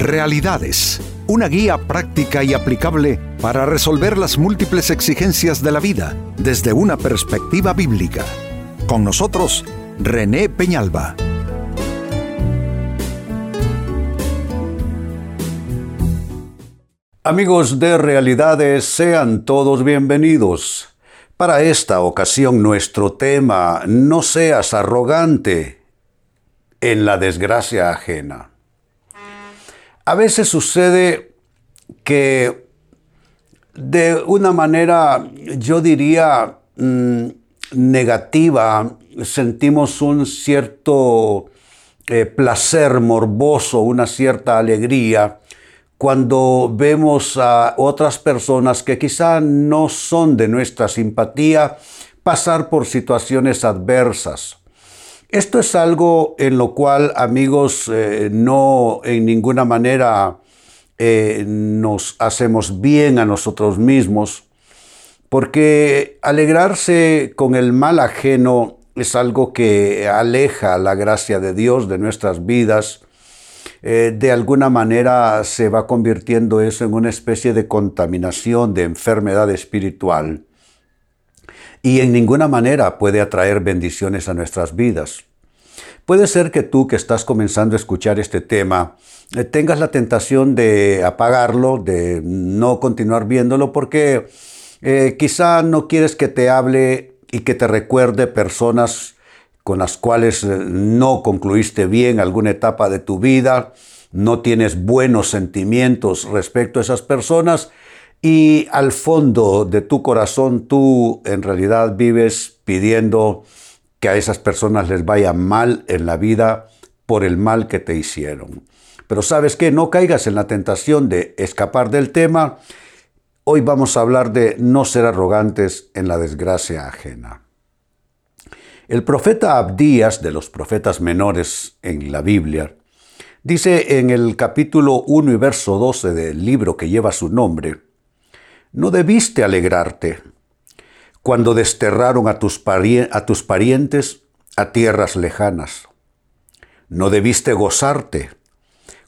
Realidades, una guía práctica y aplicable para resolver las múltiples exigencias de la vida desde una perspectiva bíblica. Con nosotros, René Peñalba. Amigos de Realidades, sean todos bienvenidos. Para esta ocasión nuestro tema, no seas arrogante en la desgracia ajena. A veces sucede que de una manera, yo diría, mm, negativa, sentimos un cierto eh, placer morboso, una cierta alegría cuando vemos a otras personas que quizá no son de nuestra simpatía pasar por situaciones adversas. Esto es algo en lo cual, amigos, eh, no en ninguna manera eh, nos hacemos bien a nosotros mismos, porque alegrarse con el mal ajeno es algo que aleja la gracia de Dios de nuestras vidas eh, de alguna manera se va convirtiendo eso en una especie de contaminación, de enfermedad espiritual. Y en ninguna manera puede atraer bendiciones a nuestras vidas. Puede ser que tú que estás comenzando a escuchar este tema eh, tengas la tentación de apagarlo, de no continuar viéndolo, porque eh, quizá no quieres que te hable y que te recuerde personas con las cuales eh, no concluiste bien alguna etapa de tu vida, no tienes buenos sentimientos respecto a esas personas y al fondo de tu corazón tú en realidad vives pidiendo que a esas personas les vaya mal en la vida por el mal que te hicieron. Pero sabes que no caigas en la tentación de escapar del tema. Hoy vamos a hablar de no ser arrogantes en la desgracia ajena. El profeta Abdías, de los profetas menores en la Biblia, dice en el capítulo 1 y verso 12 del libro que lleva su nombre, no debiste alegrarte cuando desterraron a tus, parientes a tierras lejanas. No debiste gozarte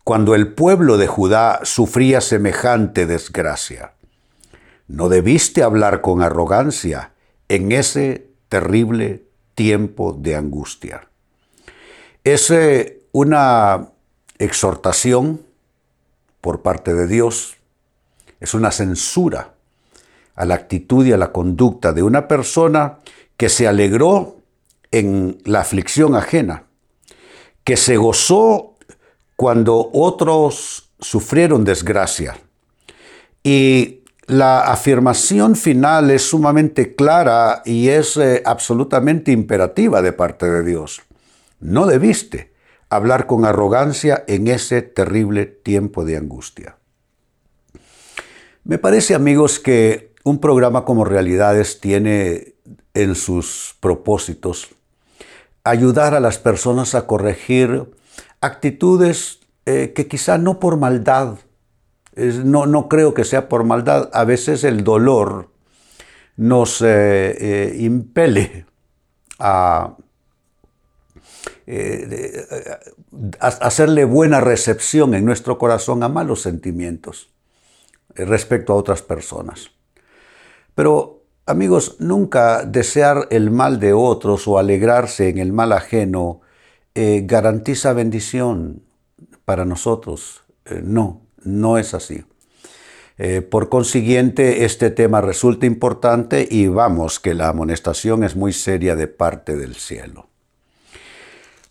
cuando el pueblo de Judá sufría semejante desgracia. No debiste hablar con arrogancia en ese terrible tiempo de angustia. Es una exhortación por parte de Dios, es una censura a la actitud y a la conducta de una persona que se alegró en la aflicción ajena, que se gozó cuando otros sufrieron desgracia y la afirmación final es sumamente clara y es eh, absolutamente imperativa de parte de Dios. No debiste hablar con arrogancia en ese terrible tiempo de angustia. Me parece, amigos, que un programa como Realidades tiene en sus propósitos ayudar a las personas a corregir actitudes eh, que quizá no por maldad no, no, creo que sea por maldad. A veces el dolor nos eh, eh, impele eh, a, hacerle buena recepción en nuestro corazón a malos sentimientos respecto a otras personas. Pero, amigos, nunca desear el mal de otros o alegrarse en el mal ajeno garantiza bendición para nosotros. no. No es así. Eh, por consiguiente, este tema resulta importante y vamos que la amonestación es muy seria de parte del cielo.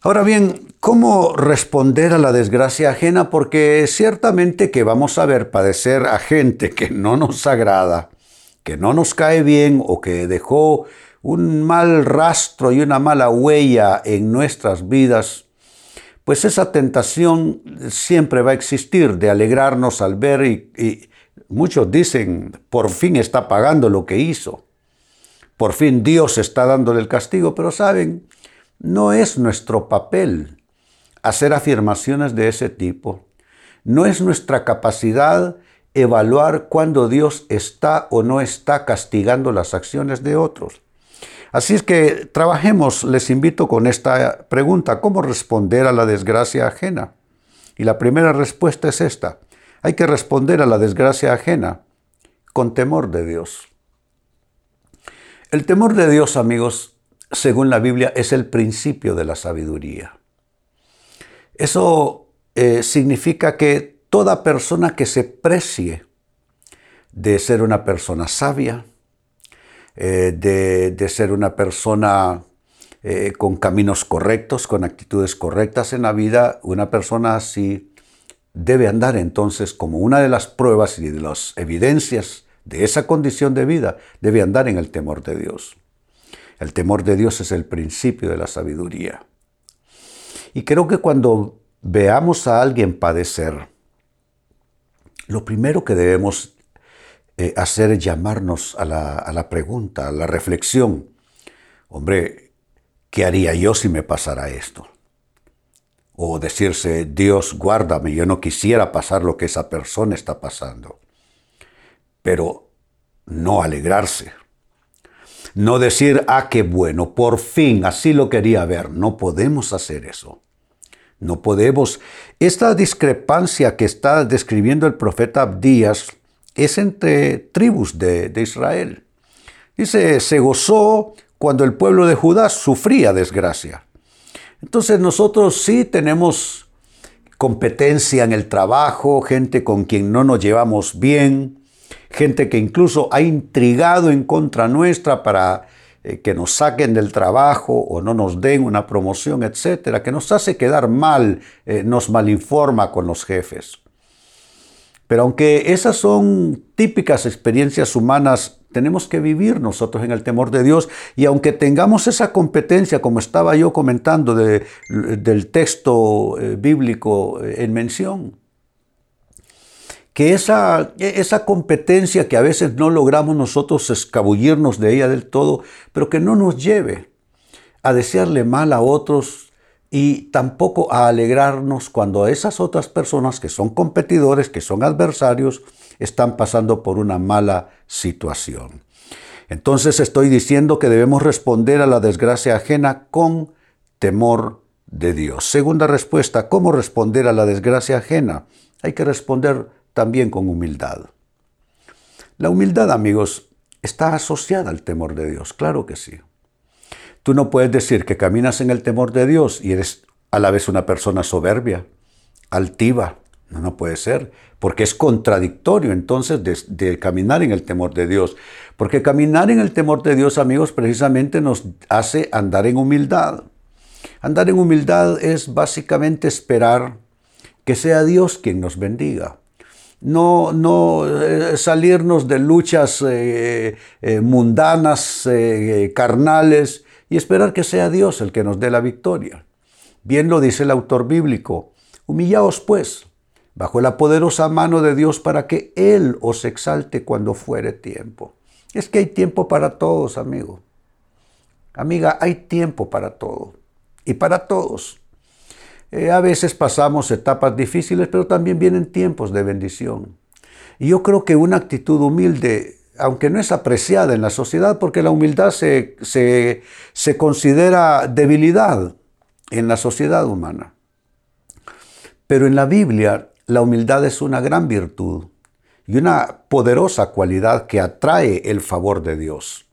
Ahora bien, ¿cómo responder a la desgracia ajena? Porque ciertamente que vamos a ver padecer a gente que no nos agrada, que no nos cae bien o que dejó un mal rastro y una mala huella en nuestras vidas, pues esa tentación siempre va a existir de alegrarnos al ver y, muchos dicen, por fin está pagando lo que hizo, por fin Dios está dándole el castigo, pero saben, no es nuestro papel hacer afirmaciones de ese tipo, no es nuestra capacidad evaluar cuándo Dios está o no está castigando las acciones de otros. Así es que trabajemos, les invito con esta pregunta, ¿cómo responder a la desgracia ajena? Y la primera respuesta es esta. Hay que responder a la desgracia ajena con temor de Dios. El temor de Dios, amigos, según la Biblia, es el principio de la sabiduría. Eso eh, significa que toda persona que se precie de ser una persona sabia, eh, de, ser una persona eh, con caminos correctos, con actitudes correctas en la vida, una persona así debe andar entonces como una de las pruebas y de las evidencias de esa condición de vida, debe andar en el temor de Dios. El temor de Dios es el principio de la sabiduría. Y creo que cuando veamos a alguien padecer, lo primero que debemos eh, hacer es llamarnos a la, a la pregunta, a la reflexión. Hombre, ¿qué haría yo si me pasara esto? O decirse, Dios, guárdame, yo no quisiera pasar lo que esa persona está pasando. Pero no alegrarse. No decir, ah, qué bueno, por fin, así lo quería ver. No podemos hacer eso. No podemos. Esta discrepancia que está describiendo el profeta Abdías es entre tribus de, Israel. Dice, se gozó cuando el pueblo de Judá sufría desgracia. Entonces nosotros sí tenemos competencia en el trabajo, gente con quien no nos llevamos bien, gente que incluso ha intrigado en contra nuestra para que nos saquen del trabajo o no nos den una promoción, etcétera, que nos hace quedar mal, eh, nos malinforma con los jefes. Pero aunque esas son típicas experiencias humanas, tenemos que vivir nosotros en el temor de Dios y aunque tengamos esa competencia, como estaba yo comentando del texto eh, bíblico en mención, que esa, esa competencia que a veces no logramos nosotros escabullirnos de ella del todo, pero que no nos lleve a desearle mal a otros y tampoco a alegrarnos cuando esas otras personas que son competidores, que son adversarios, están pasando por una mala situación. Entonces estoy diciendo que debemos responder a la desgracia ajena con temor de Dios. Segunda respuesta, ¿cómo responder a la desgracia ajena? Hay que responder también con humildad. La humildad, amigos, está asociada al temor de Dios, claro que sí. Tú no puedes decir que caminas en el temor de Dios y eres a la vez una persona soberbia, altiva. No, no puede ser, porque es contradictorio entonces de, de, caminar en el temor de Dios. Porque caminar en el temor de Dios, amigos, precisamente nos hace andar en humildad. Andar en humildad es básicamente esperar que sea Dios quien nos bendiga no, no eh, salirnos de luchas eh, eh, mundanas, carnales, y esperar que sea Dios el que nos dé la victoria. Bien lo dice el autor bíblico, humillaos pues bajo la poderosa mano de Dios para que Él os exalte cuando fuere tiempo. Es que hay tiempo para todos, amigo. Amiga, hay tiempo para todo y para todos. Eh, a veces pasamos etapas difíciles, pero también vienen tiempos de bendición. Y yo creo que una actitud humilde, aunque no es apreciada en la sociedad, porque la humildad se, se considera debilidad en la sociedad humana. Pero en la Biblia la humildad es una gran virtud y una poderosa cualidad que atrae el favor de Dios.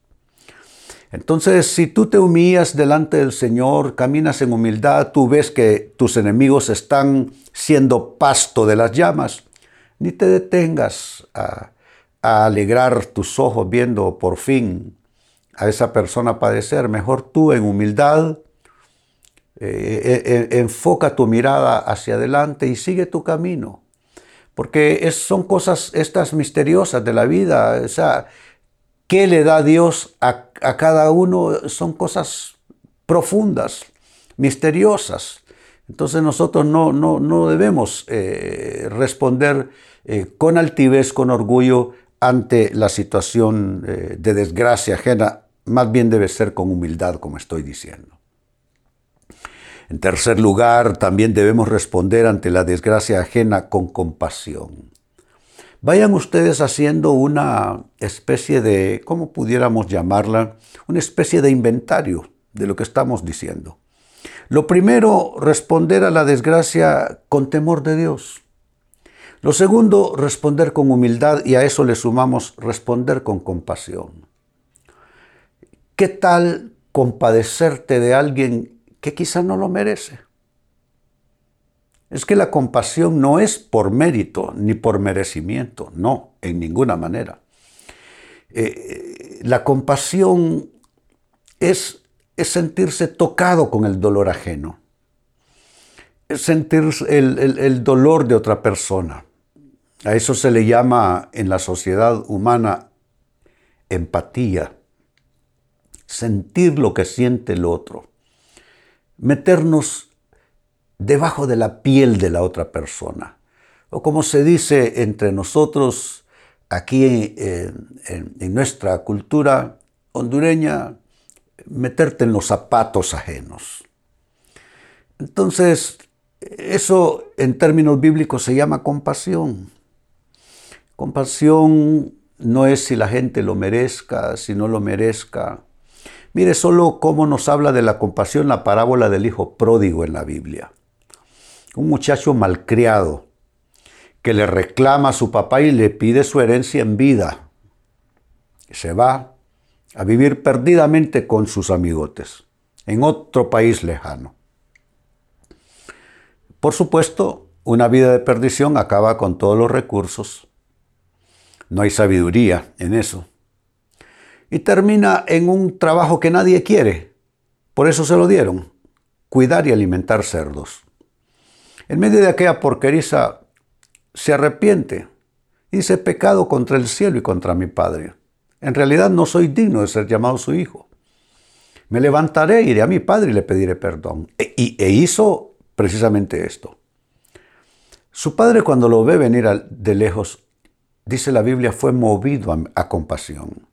Entonces, si tú te humillas delante del Señor, caminas en humildad, tú ves que tus enemigos están siendo pasto de las llamas, ni te detengas a, alegrar tus ojos viendo por fin a esa persona padecer. Mejor tú en humildad, eh, eh, eh, enfoca tu mirada hacia adelante y sigue tu camino. Porque son cosas estas misteriosas de la vida. O sea, ¿Qué le da Dios a, cada uno? Son cosas profundas, misteriosas. Entonces nosotros no, no, debemos eh, responder eh, con altivez, con orgullo ante la situación eh, de desgracia ajena, más bien debe ser con humildad, como estoy diciendo. En tercer lugar, también debemos responder ante la desgracia ajena con compasión. Vayan ustedes haciendo una especie de, ¿cómo pudiéramos llamarla? Una especie de inventario de lo que estamos diciendo. Lo primero, responder a la desgracia con temor de Dios. Lo segundo, responder con humildad y a eso le sumamos responder con compasión. ¿Qué tal compadecerte de alguien que quizá no lo merece? Es que la compasión no es por mérito ni por merecimiento, no, en ninguna manera. Eh, la compasión es, es, sentirse tocado con el dolor ajeno, es sentir el, el dolor de otra persona. A eso se le llama en la sociedad humana empatía, sentir lo que siente el otro, meternos debajo de la piel de la otra persona. O como se dice entre nosotros aquí en, nuestra cultura hondureña, meterte en los zapatos ajenos. Entonces, eso en términos bíblicos se llama compasión. Compasión no es si la gente lo merezca, si no lo merezca. Mire solo cómo nos habla de la compasión la parábola del hijo pródigo en la Biblia un muchacho malcriado que le reclama a su papá y le pide su herencia en vida. Se va a vivir perdidamente con sus amigotes en otro país lejano. Por supuesto, una vida de perdición acaba con todos los recursos. No hay sabiduría en eso. Y termina en un trabajo que nadie quiere. Por eso se lo dieron. Cuidar y alimentar cerdos. En medio de aquella porqueriza se arrepiente. Hice pecado contra el cielo y contra mi Padre. En realidad no soy digno de ser llamado su hijo. Me levantaré, iré a mi Padre y le pediré perdón. E, e hizo precisamente esto. Su padre cuando lo ve venir de lejos, dice la Biblia, fue movido a compasión.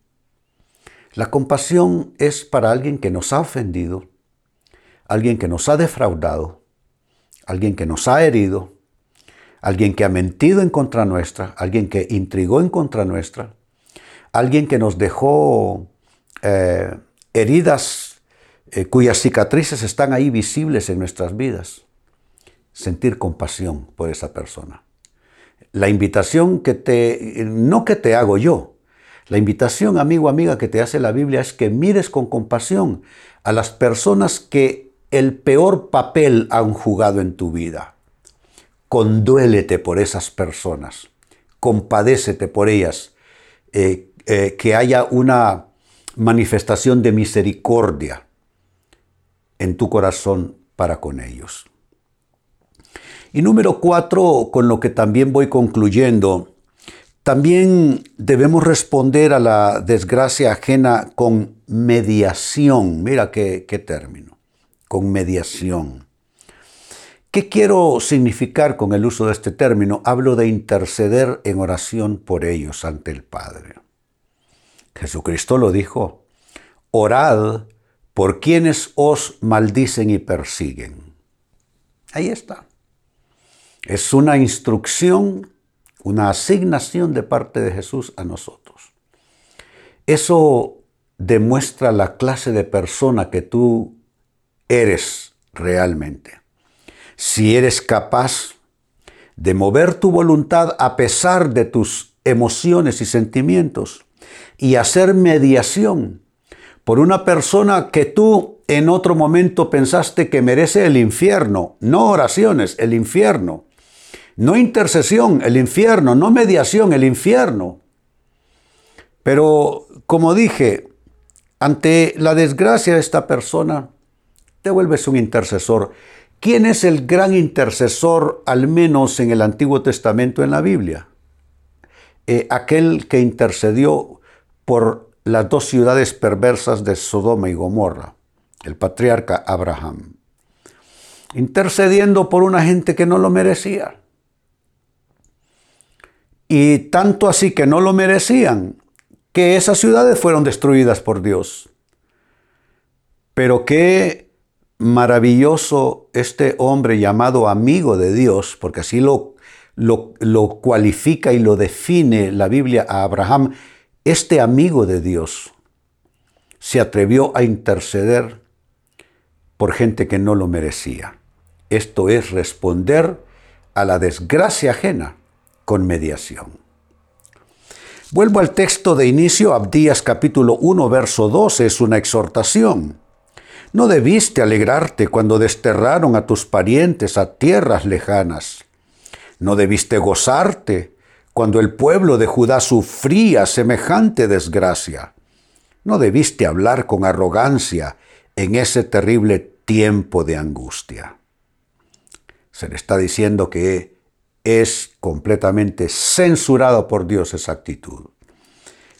La compasión es para alguien que nos ha ofendido, alguien que nos ha defraudado, alguien que nos ha herido, alguien que ha mentido en contra nuestra, alguien que intrigó en contra nuestra, alguien que nos dejó eh, heridas eh, cuyas cicatrices están ahí visibles en nuestras vidas. Sentir compasión por esa persona. La invitación que te, no que te hago yo, la invitación, amigo, amiga, que te hace la Biblia es que mires con compasión a las personas que el peor papel han jugado en tu vida. Conduélete por esas personas, compadécete por ellas, eh, eh, que haya una manifestación de misericordia en tu corazón para con ellos. Y número cuatro, con lo que también voy concluyendo, también debemos responder a la desgracia ajena con mediación. Mira qué, qué término con mediación. ¿Qué quiero significar con el uso de este término? Hablo de interceder en oración por ellos ante el Padre. Jesucristo lo dijo, orad por quienes os maldicen y persiguen. Ahí está. Es una instrucción, una asignación de parte de Jesús a nosotros. Eso demuestra la clase de persona que tú eres realmente. Si eres capaz de mover tu voluntad a pesar de tus emociones y sentimientos y hacer mediación por una persona que tú en otro momento pensaste que merece el infierno, no oraciones, el infierno, no intercesión, el infierno, no mediación, el infierno. Pero como dije, ante la desgracia de esta persona, te vuelves un intercesor. ¿Quién es el gran intercesor, al menos en el Antiguo Testamento en la Biblia? Eh, aquel que intercedió por las dos ciudades perversas de Sodoma y Gomorra, el patriarca Abraham, intercediendo por una gente que no lo merecía. Y tanto así que no lo merecían, que esas ciudades fueron destruidas por Dios. Pero qué maravilloso este hombre llamado amigo de Dios, porque así lo, lo, cualifica y lo define la Biblia a Abraham, este amigo de Dios se atrevió a interceder por gente que no lo merecía. Esto es responder a la desgracia ajena con mediación. Vuelvo al texto de inicio, Abdías capítulo 1, verso 12, es una exhortación. No debiste alegrarte cuando desterraron a tus parientes a tierras lejanas. No debiste gozarte cuando el pueblo de Judá sufría semejante desgracia. No debiste hablar con arrogancia en ese terrible tiempo de angustia. Se le está diciendo que es completamente censurado por Dios esa actitud.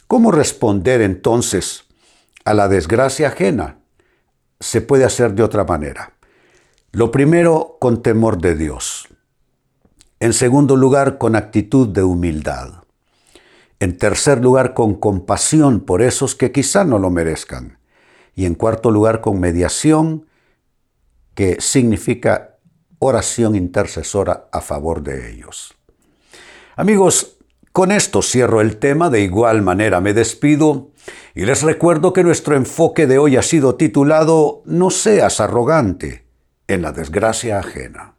¿Cómo responder entonces a la desgracia ajena? Se puede hacer de otra manera. Lo primero, con temor de Dios. En segundo lugar, con actitud de humildad. En tercer lugar, con compasión por esos que quizá no lo merezcan. Y en cuarto lugar, con mediación, que significa oración intercesora a favor de ellos. Amigos, con esto cierro el tema, de igual manera me despido y les recuerdo que nuestro enfoque de hoy ha sido titulado No seas arrogante en la desgracia ajena.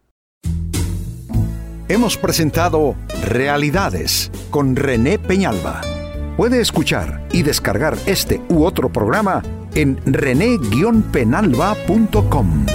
Hemos presentado Realidades con René Peñalba. Puede escuchar y descargar este u otro programa en rene-penalba.com.